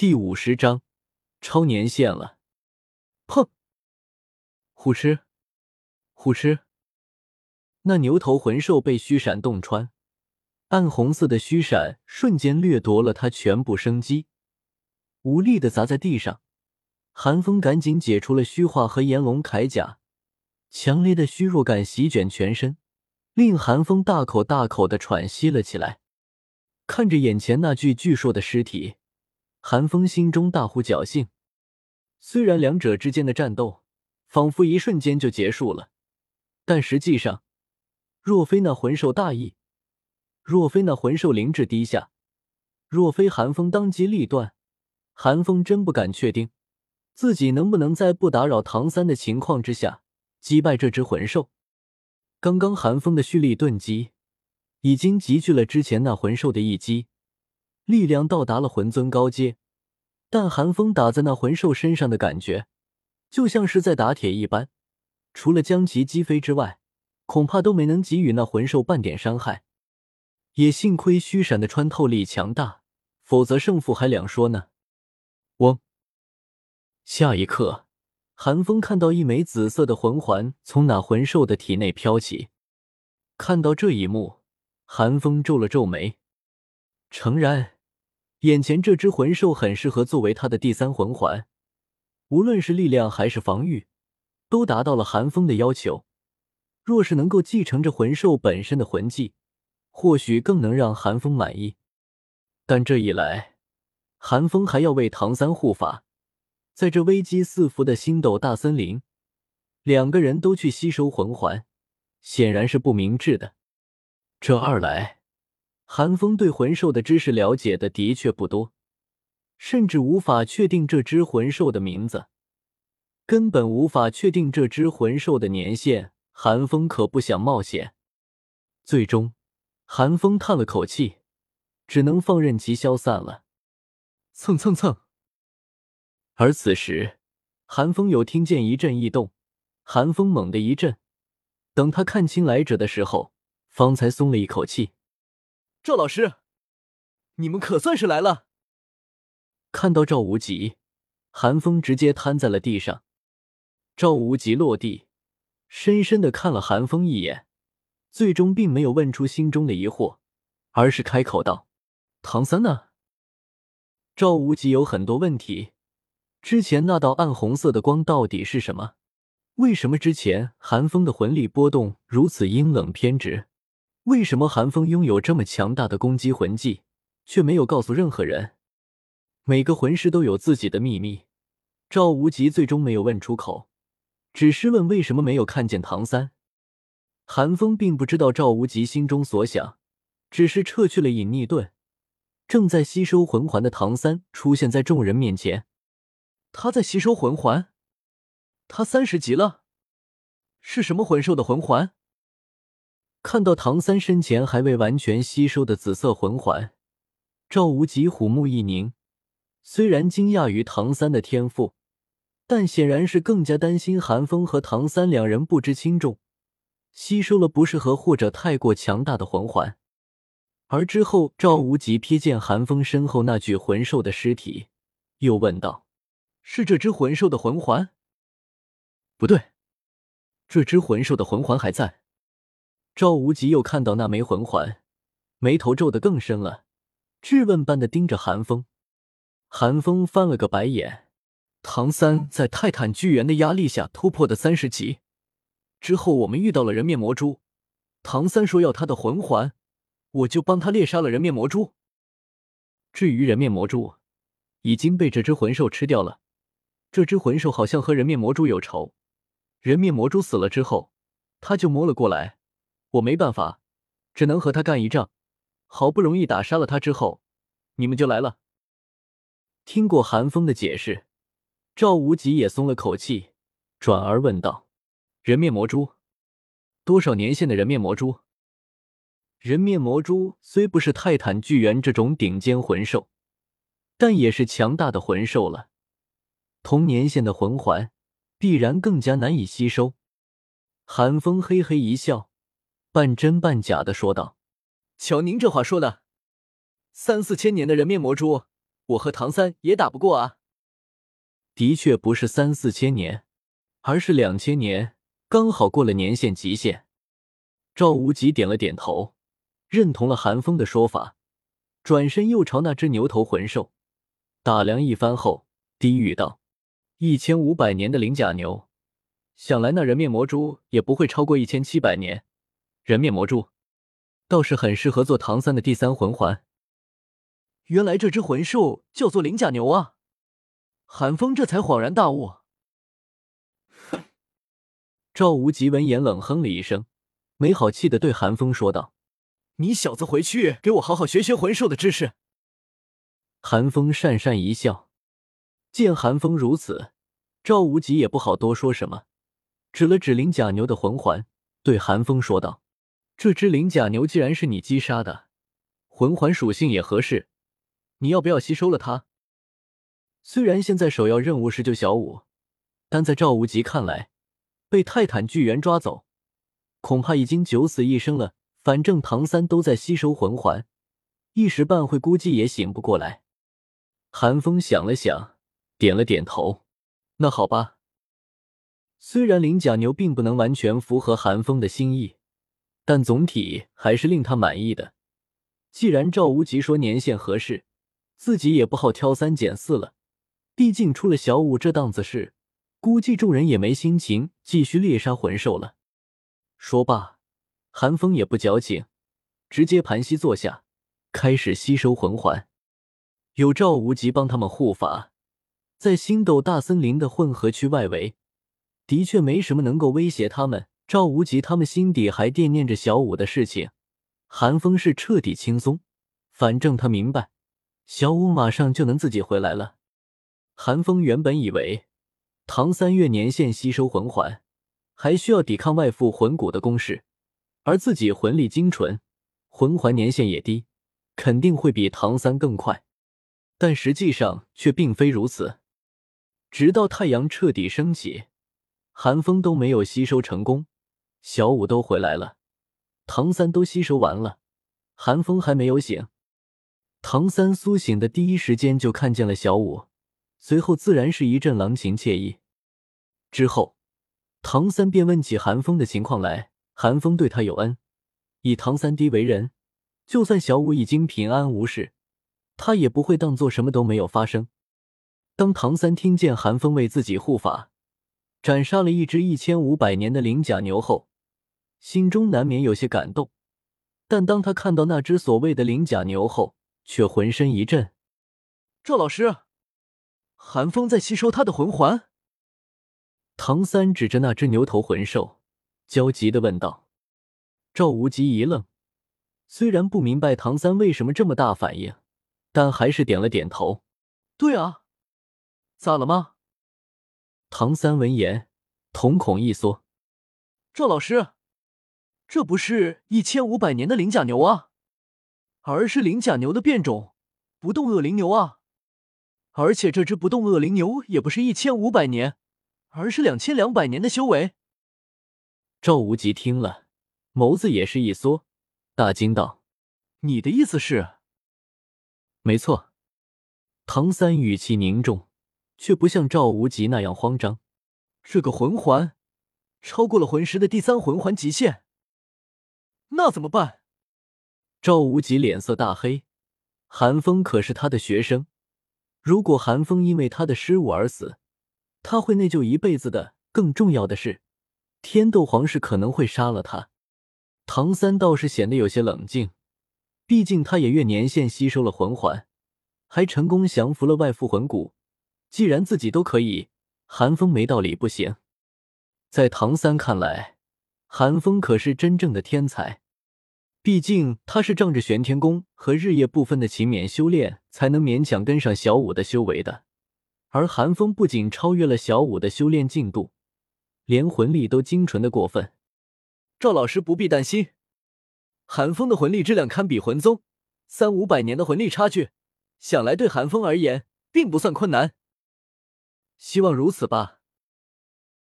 第五十章，超年限了。砰！虎吃，虎吃。那牛头魂兽被虚闪洞穿，暗红色的虚闪瞬间掠夺了他全部生机，无力的砸在地上。寒风赶紧解除了虚化和炎龙铠甲，强烈的虚弱感席卷全身，令寒风大口大口的喘息了起来。看着眼前那具巨硕的尸体。寒风心中大呼侥幸，虽然两者之间的战斗仿佛一瞬间就结束了，但实际上，若非那魂兽大意，若非那魂兽灵智低下，若非寒风当机立断，寒风真不敢确定自己能不能在不打扰唐三的情况之下击败这只魂兽。刚刚寒风的蓄力顿击已经集聚了之前那魂兽的一击。力量到达了魂尊高阶，但寒风打在那魂兽身上的感觉，就像是在打铁一般，除了将其击飞之外，恐怕都没能给予那魂兽半点伤害。也幸亏虚闪的穿透力强大，否则胜负还两说呢。嗡！下一刻，寒风看到一枚紫色的魂环从那魂兽的体内飘起，看到这一幕，寒风皱了皱眉，诚然。眼前这只魂兽很适合作为他的第三魂环，无论是力量还是防御，都达到了寒风的要求。若是能够继承这魂兽本身的魂技，或许更能让寒风满意。但这一来，寒风还要为唐三护法，在这危机四伏的星斗大森林，两个人都去吸收魂环，显然是不明智的。这二来。寒风对魂兽的知识了解的的确不多，甚至无法确定这只魂兽的名字，根本无法确定这只魂兽的年限。寒风可不想冒险。最终，寒风叹了口气，只能放任其消散了。蹭蹭蹭。而此时，寒风有听见一阵异动，寒风猛地一震，等他看清来者的时候，方才松了一口气。赵老师，你们可算是来了！看到赵无极，寒风直接瘫在了地上。赵无极落地，深深的看了寒风一眼，最终并没有问出心中的疑惑，而是开口道：“唐三呢？”赵无极有很多问题。之前那道暗红色的光到底是什么？为什么之前寒风的魂力波动如此阴冷偏执？为什么寒风拥有这么强大的攻击魂技，却没有告诉任何人？每个魂师都有自己的秘密。赵无极最终没有问出口，只是问为什么没有看见唐三。寒风并不知道赵无极心中所想，只是撤去了隐匿盾。正在吸收魂环的唐三出现在众人面前。他在吸收魂环？他三十级了？是什么魂兽的魂环？看到唐三身前还未完全吸收的紫色魂环，赵无极虎目一凝。虽然惊讶于唐三的天赋，但显然是更加担心寒风和唐三两人不知轻重，吸收了不适合或者太过强大的魂环。而之后，赵无极瞥见寒风身后那具魂兽的尸体，又问道：“是这只魂兽的魂环？”“不对，这只魂兽的魂环还在。”赵无极又看到那枚魂环，眉头皱得更深了，质问般的盯着寒风。寒风翻了个白眼：“唐三在泰坦巨猿的压力下突破的三十级，之后我们遇到了人面魔蛛，唐三说要他的魂环，我就帮他猎杀了人面魔蛛。至于人面魔蛛，已经被这只魂兽吃掉了。这只魂兽好像和人面魔蛛有仇，人面魔蛛死了之后，他就摸了过来。”我没办法，只能和他干一仗。好不容易打杀了他之后，你们就来了。听过寒风的解释，赵无极也松了口气，转而问道：“人面魔蛛，多少年限的人面魔蛛？”人面魔蛛虽不是泰坦巨猿这种顶尖魂兽，但也是强大的魂兽了。同年限的魂环，必然更加难以吸收。寒风嘿嘿一笑。半真半假的说道：“瞧您这话说的，三四千年的人面魔蛛，我和唐三也打不过啊。的确不是三四千年，而是两千年，刚好过了年限极限。赵无极点了点头，认同了韩风的说法，转身又朝那只牛头魂兽打量一番后，低语道：“一千五百年的灵甲牛，想来那人面魔蛛也不会超过一千七百年。人面魔蛛倒是很适合做唐三的第三魂环。原来这只魂兽叫做灵甲牛啊！”韩风这才恍然大悟。哼赵无极闻言冷哼了一声。没好气的对韩风说道：“你小子回去给我好好学学魂兽的知识。”韩风讪讪一笑，见韩风如此，赵无极也不好多说什么，指了指灵甲牛的魂环，对韩风说道：“这只灵甲牛既然是你击杀的，魂环属性也合适，你要不要吸收了它？”虽然现在首要任务是救小五，但在赵无极看来，被泰坦巨猿抓走。恐怕已经九死一生了。反正唐三都在吸收魂环，一时半会估计也醒不过来。韩风想了想，点了点头：“那好吧。”虽然灵甲牛并不能完全符合韩风的心意，但总体还是令他满意的。既然赵无极说年限合适，自己也不好挑三拣四了。毕竟出了小五这档子事，估计众人也没心情继续猎杀魂兽了。说罢，韩风也不矫情，直接盘膝坐下，开始吸收魂环。有赵无极帮他们护法，在星斗大森林的混合区外围，的确没什么能够威胁他们。赵无极他们心底还惦念着小五的事情，韩风是彻底轻松。反正他明白，小五马上就能自己回来了。韩风原本以为唐三月年限吸收魂环。还需要抵抗外附魂骨的攻势，而自己魂力精纯，魂环年限也低，肯定会比唐三更快。但实际上却并非如此。直到太阳彻底升起，寒风都没有吸收成功，小五都回来了，唐三都吸收完了，寒风还没有醒。唐三苏醒的第一时间就看见了小五，随后自然是一阵郎情妾意。之后。唐三便问起韩风的情况来，韩风对他有恩，以唐三弟为人，就算小五已经平安无事，他也不会当做什么都没有发生。当唐三听见韩风为自己护法，斩杀了一只一千五百年的灵甲牛后，心中难免有些感动。但当他看到那只所谓的灵甲牛后，却浑身一震。赵老师，寒风在吸收他的魂环。唐三指着那只牛头魂兽，焦急的问道：“赵无极一愣，虽然不明白唐三为什么这么大反应，但还是点了点头。对啊，咋了吗？”唐三闻言，瞳孔一缩：“赵老师，这不是一千五百年的灵甲牛啊，而是灵甲牛的变种——不动恶灵牛啊！而且这只不动恶灵牛也不是一千五百年。”而是两千两百年的修为。赵无极听了，眸子也是一缩，大惊道：“你的意思是？”没错。唐三语气凝重，却不像赵无极那样慌张。这个魂环超过了魂师的第三魂环极限，那怎么办？赵无极脸色大黑。韩风可是他的学生，如果韩风因为他的失误而死，他会内疚一辈子的。更重要的是，天斗皇室可能会杀了他。唐三倒是显得有些冷静，毕竟他也越年限吸收了魂环，还成功降服了外附魂骨。既然自己都可以，韩风没道理不行。在唐三看来，韩风可是真正的天才，毕竟他是仗着玄天功和日夜不分的勤勉修炼，才能勉强跟上小五的修为的。而寒风不仅超越了小五的修炼进度，连魂力都精纯的过分。赵老师不必担心，寒风的魂力质量堪比魂宗，三五百年的魂力差距，想来对寒风而言并不算困难。希望如此吧。